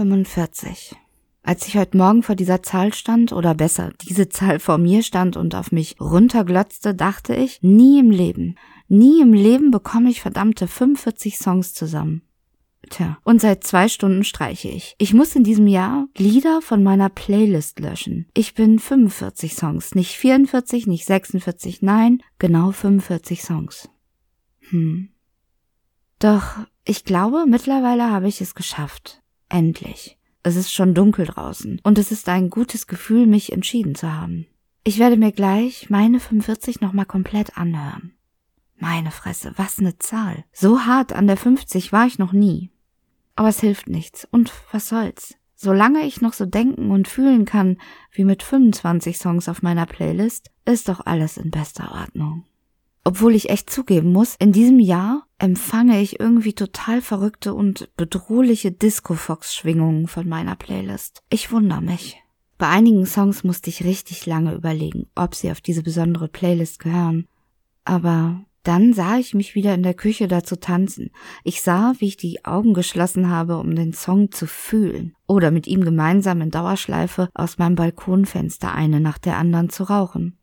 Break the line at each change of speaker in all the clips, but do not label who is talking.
45. Als ich heute Morgen vor dieser Zahl stand, oder besser, diese Zahl vor mir stand und auf mich runterglotzte, dachte ich, nie im Leben, nie im Leben bekomme ich verdammte 45 Songs zusammen. Tja, und seit zwei Stunden streiche ich. Ich muss in diesem Jahr Lieder von meiner Playlist löschen. Ich bin 45 Songs, nicht 44, nicht 46, nein, genau 45 Songs. Hm. Doch ich glaube, mittlerweile habe ich es geschafft. Endlich. Es ist schon dunkel draußen und es ist ein gutes Gefühl, mich entschieden zu haben. Ich werde mir gleich meine 45 nochmal komplett anhören. Meine Fresse, was ne Zahl. So hart an der 50 war ich noch nie. Aber es hilft nichts. Und was soll's? Solange ich noch so denken und fühlen kann wie mit 25 Songs auf meiner Playlist, ist doch alles in bester Ordnung. Obwohl ich echt zugeben muss, in diesem Jahr empfange ich irgendwie total verrückte und bedrohliche Disco-Fox-Schwingungen von meiner Playlist. Ich wundere mich. Bei einigen Songs musste ich richtig lange überlegen, ob sie auf diese besondere Playlist gehören. Aber dann sah ich mich wieder in der Küche dazu tanzen. Ich sah, wie ich die Augen geschlossen habe, um den Song zu fühlen oder mit ihm gemeinsam in Dauerschleife aus meinem Balkonfenster eine nach der anderen zu rauchen.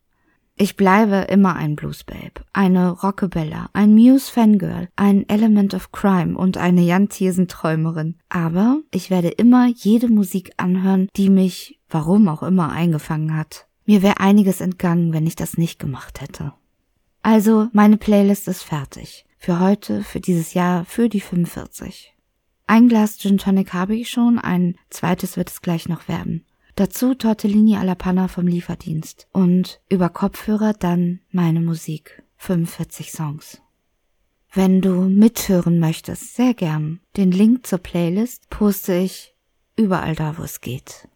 Ich bleibe immer ein Bluesbabe, eine Rockabella, ein Muse-Fangirl, ein Element of Crime und eine Jan Thiersen-Träumerin. Aber ich werde immer jede Musik anhören, die mich, warum auch immer, eingefangen hat. Mir wäre einiges entgangen, wenn ich das nicht gemacht hätte. Also, meine Playlist ist fertig. Für heute, für dieses Jahr, für die 45. Ein Glas Gin Tonic habe ich schon, ein zweites wird es gleich noch werden. Dazu Tortellini alla Panna vom Lieferdienst und über Kopfhörer dann meine Musik. 45 Songs. Wenn du mithören möchtest, sehr gern. Den Link zur Playlist poste ich überall da, wo es geht.